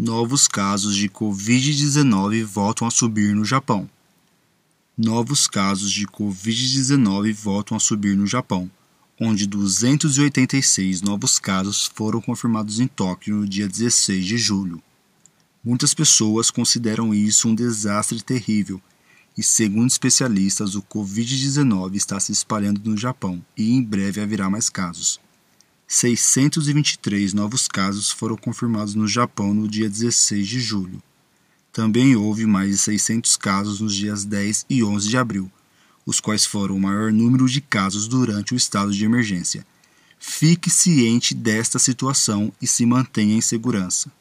Novos casos de Covid-19 voltam a subir no Japão. Novos casos de Covid-19 voltam a subir no Japão, onde 286 novos casos foram confirmados em Tóquio no dia 16 de julho. Muitas pessoas consideram isso um desastre terrível, e segundo especialistas, o Covid-19 está se espalhando no Japão e em breve haverá mais casos. 623 novos casos foram confirmados no Japão no dia 16 de julho. Também houve mais de 600 casos nos dias 10 e 11 de abril, os quais foram o maior número de casos durante o estado de emergência. Fique ciente desta situação e se mantenha em segurança.